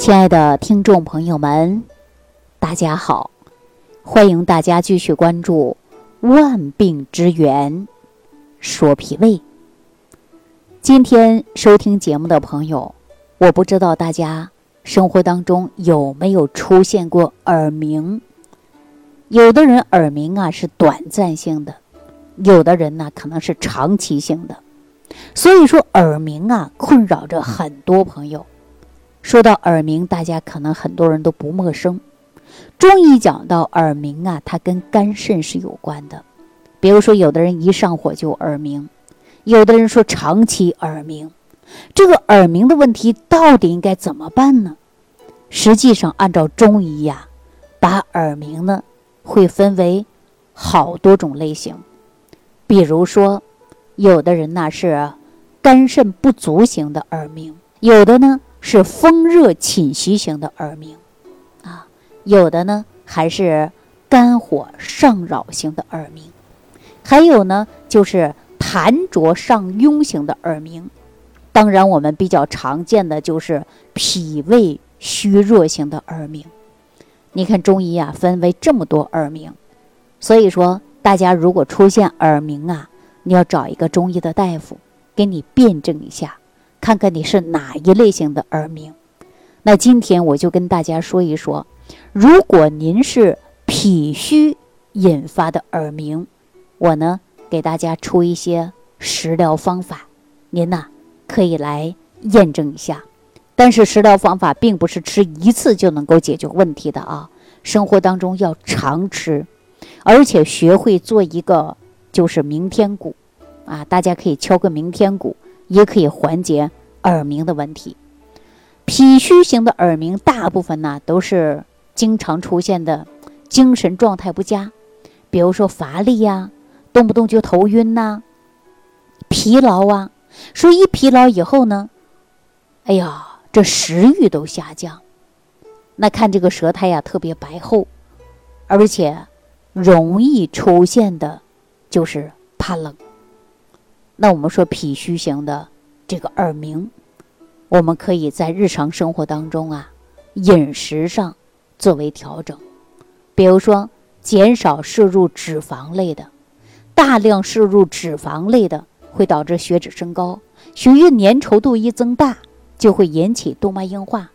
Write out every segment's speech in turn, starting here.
亲爱的听众朋友们，大家好！欢迎大家继续关注《万病之源说脾胃》。今天收听节目的朋友，我不知道大家生活当中有没有出现过耳鸣？有的人耳鸣啊是短暂性的，有的人呢可能是长期性的。所以说，耳鸣啊困扰着很多朋友。说到耳鸣，大家可能很多人都不陌生。中医讲到耳鸣啊，它跟肝肾是有关的。比如说，有的人一上火就耳鸣，有的人说长期耳鸣。这个耳鸣的问题到底应该怎么办呢？实际上，按照中医呀，把耳鸣呢会分为好多种类型。比如说，有的人呢是肝肾不足型的耳鸣，有的呢。是风热侵袭型的耳鸣，啊，有的呢还是肝火上扰型的耳鸣，还有呢就是痰浊上壅型的耳鸣。当然，我们比较常见的就是脾胃虚弱型的耳鸣。你看中医啊，分为这么多耳鸣，所以说大家如果出现耳鸣啊，你要找一个中医的大夫给你辩证一下。看看你是哪一类型的耳鸣，那今天我就跟大家说一说，如果您是脾虚引发的耳鸣，我呢给大家出一些食疗方法，您呐可以来验证一下。但是食疗方法并不是吃一次就能够解决问题的啊，生活当中要常吃，而且学会做一个就是明天鼓啊，大家可以敲个明天鼓。也可以缓解耳鸣的问题。脾虚型的耳鸣，大部分呢都是经常出现的精神状态不佳，比如说乏力呀，动不动就头晕呐，疲劳啊。说一疲劳以后呢，哎呀，这食欲都下降。那看这个舌苔呀，特别白厚，而且容易出现的，就是怕冷。那我们说脾虚型的这个耳鸣，我们可以在日常生活当中啊，饮食上作为调整，比如说减少摄入脂肪类的，大量摄入脂肪类的会导致血脂升高，血液粘稠度一增大，就会引起动脉硬化，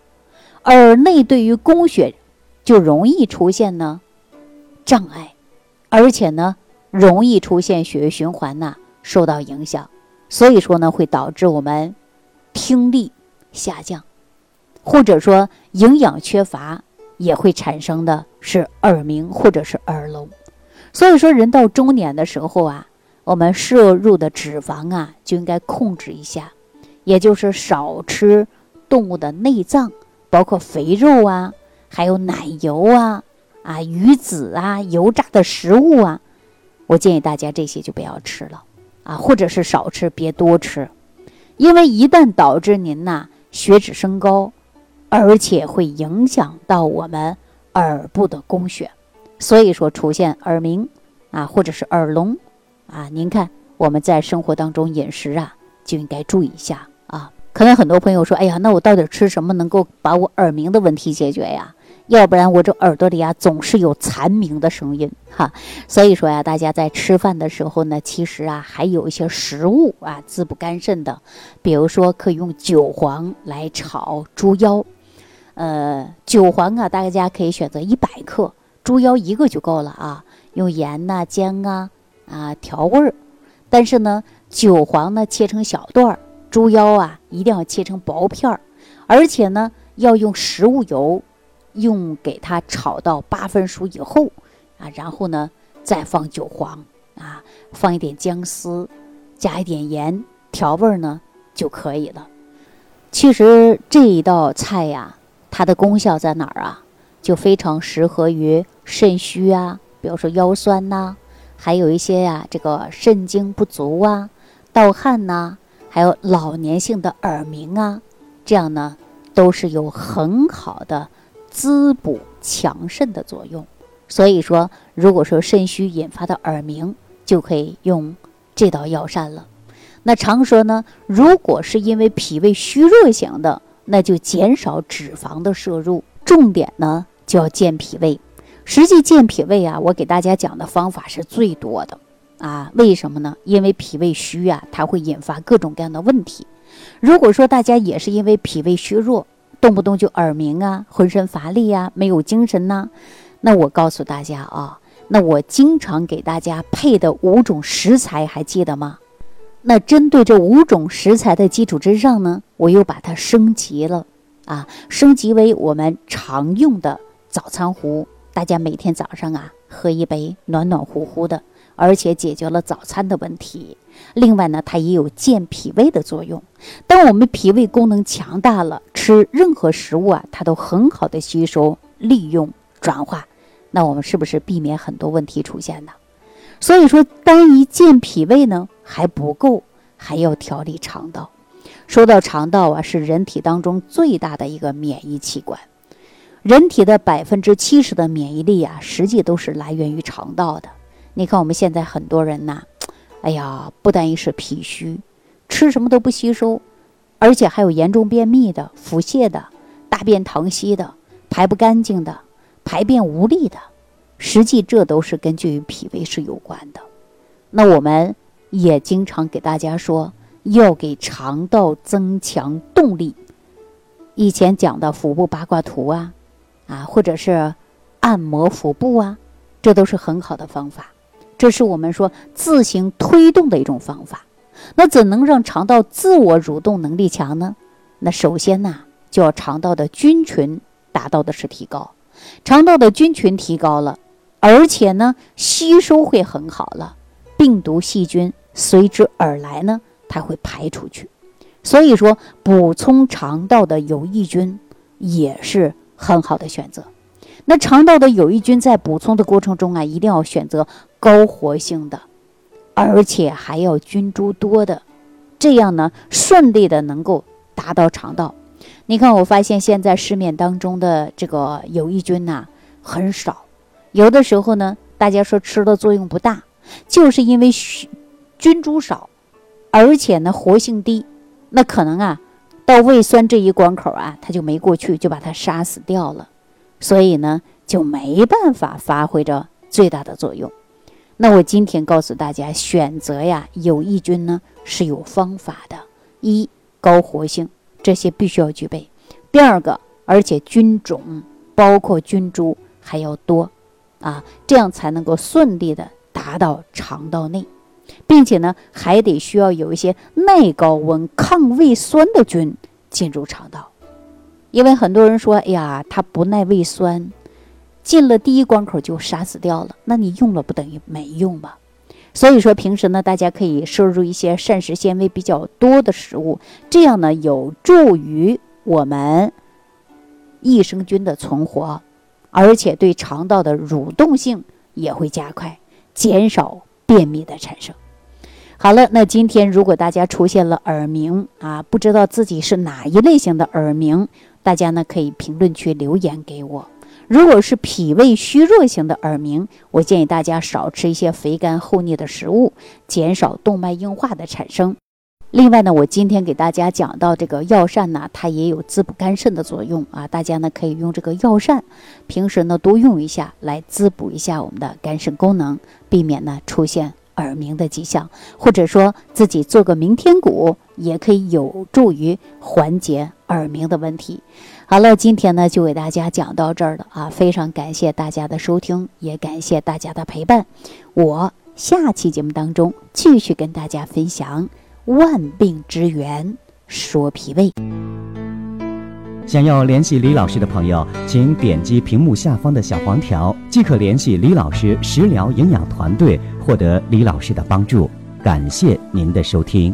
耳内对于供血就容易出现呢障碍，而且呢容易出现血液循环呐。受到影响，所以说呢，会导致我们听力下降，或者说营养缺乏，也会产生的是耳鸣或者是耳聋。所以说，人到中年的时候啊，我们摄入的脂肪啊就应该控制一下，也就是少吃动物的内脏，包括肥肉啊，还有奶油啊、啊鱼子啊、油炸的食物啊，我建议大家这些就不要吃了。啊，或者是少吃，别多吃，因为一旦导致您呐血脂升高，而且会影响到我们耳部的供血，所以说出现耳鸣啊，或者是耳聋啊，您看我们在生活当中饮食啊就应该注意一下啊。可能很多朋友说，哎呀，那我到底吃什么能够把我耳鸣的问题解决呀？要不然我这耳朵里啊总是有蝉鸣的声音哈，所以说呀，大家在吃饭的时候呢，其实啊还有一些食物啊滋补肝肾的，比如说可以用韭黄来炒猪腰，呃，韭黄啊大家可以选择一百克，猪腰一个就够了啊，用盐呐、姜啊啊调味儿，但是呢，韭黄呢切成小段儿，猪腰啊一定要切成薄片儿，而且呢要用食物油。用给它炒到八分熟以后，啊，然后呢再放韭黄，啊，放一点姜丝，加一点盐调味儿呢就可以了。其实这一道菜呀，它的功效在哪儿啊？就非常适合于肾虚啊，比如说腰酸呐，还有一些呀这个肾精不足啊、盗汗呐，还有老年性的耳鸣啊，这样呢都是有很好的。滋补强肾的作用，所以说，如果说肾虚引发的耳鸣，就可以用这道药膳了。那常说呢，如果是因为脾胃虚弱型的那就减少脂肪的摄入，重点呢就要健脾胃。实际健脾胃啊，我给大家讲的方法是最多的啊。为什么呢？因为脾胃虚啊，它会引发各种各样的问题。如果说大家也是因为脾胃虚弱，动不动就耳鸣啊，浑身乏力呀，没有精神呐，那我告诉大家啊，那我经常给大家配的五种食材还记得吗？那针对这五种食材的基础之上呢，我又把它升级了啊，升级为我们常用的早餐壶。大家每天早上啊，喝一杯暖暖乎乎的，而且解决了早餐的问题。另外呢，它也有健脾胃的作用。当我们脾胃功能强大了，吃任何食物啊，它都很好的吸收、利用、转化。那我们是不是避免很多问题出现呢？所以说，单一健脾胃呢还不够，还要调理肠道。说到肠道啊，是人体当中最大的一个免疫器官。人体的百分之七十的免疫力啊，实际都是来源于肠道的。你看我们现在很多人呐，哎呀，不单一是脾虚，吃什么都不吸收，而且还有严重便秘的、腹泻的、大便溏稀的、排不干净的、排便无力的。实际这都是根据于脾胃是有关的。那我们也经常给大家说，要给肠道增强动力。以前讲的腹部八卦图啊。啊，或者是按摩腹部啊，这都是很好的方法。这是我们说自行推动的一种方法。那怎能让肠道自我蠕动能力强呢？那首先呢，就要肠道的菌群达到的是提高。肠道的菌群提高了，而且呢，吸收会很好了，病毒细菌随之而来呢，它会排出去。所以说，补充肠道的有益菌也是。很好的选择。那肠道的有益菌在补充的过程中啊，一定要选择高活性的，而且还要菌株多的，这样呢，顺利的能够达到肠道。你看，我发现现在市面当中的这个有益菌呐很少，有的时候呢，大家说吃的作用不大，就是因为菌株少，而且呢活性低，那可能啊。到胃酸这一关口啊，它就没过去，就把它杀死掉了，所以呢就没办法发挥着最大的作用。那我今天告诉大家，选择呀有益菌呢是有方法的：一高活性，这些必须要具备；第二个，而且菌种包括菌株还要多，啊，这样才能够顺利的达到肠道内。并且呢，还得需要有一些耐高温、抗胃酸的菌进入肠道，因为很多人说：“哎呀，它不耐胃酸，进了第一关口就杀死掉了。”那你用了不等于没用吗？所以说，平时呢，大家可以摄入一些膳食纤维比较多的食物，这样呢，有助于我们益生菌的存活，而且对肠道的蠕动性也会加快，减少便秘的产生。好了，那今天如果大家出现了耳鸣啊，不知道自己是哪一类型的耳鸣，大家呢可以评论区留言给我。如果是脾胃虚弱型的耳鸣，我建议大家少吃一些肥甘厚腻的食物，减少动脉硬化的产生。另外呢，我今天给大家讲到这个药膳呢，它也有滋补肝肾的作用啊，大家呢可以用这个药膳，平时呢多用一下，来滋补一下我们的肝肾功能，避免呢出现。耳鸣的迹象，或者说自己做个明天鼓，也可以有助于缓解耳鸣的问题。好了，今天呢就给大家讲到这儿了啊！非常感谢大家的收听，也感谢大家的陪伴。我下期节目当中继续跟大家分享万病之源，说脾胃。想要联系李老师的朋友，请点击屏幕下方的小黄条，即可联系李老师食疗营养团队，获得李老师的帮助。感谢您的收听。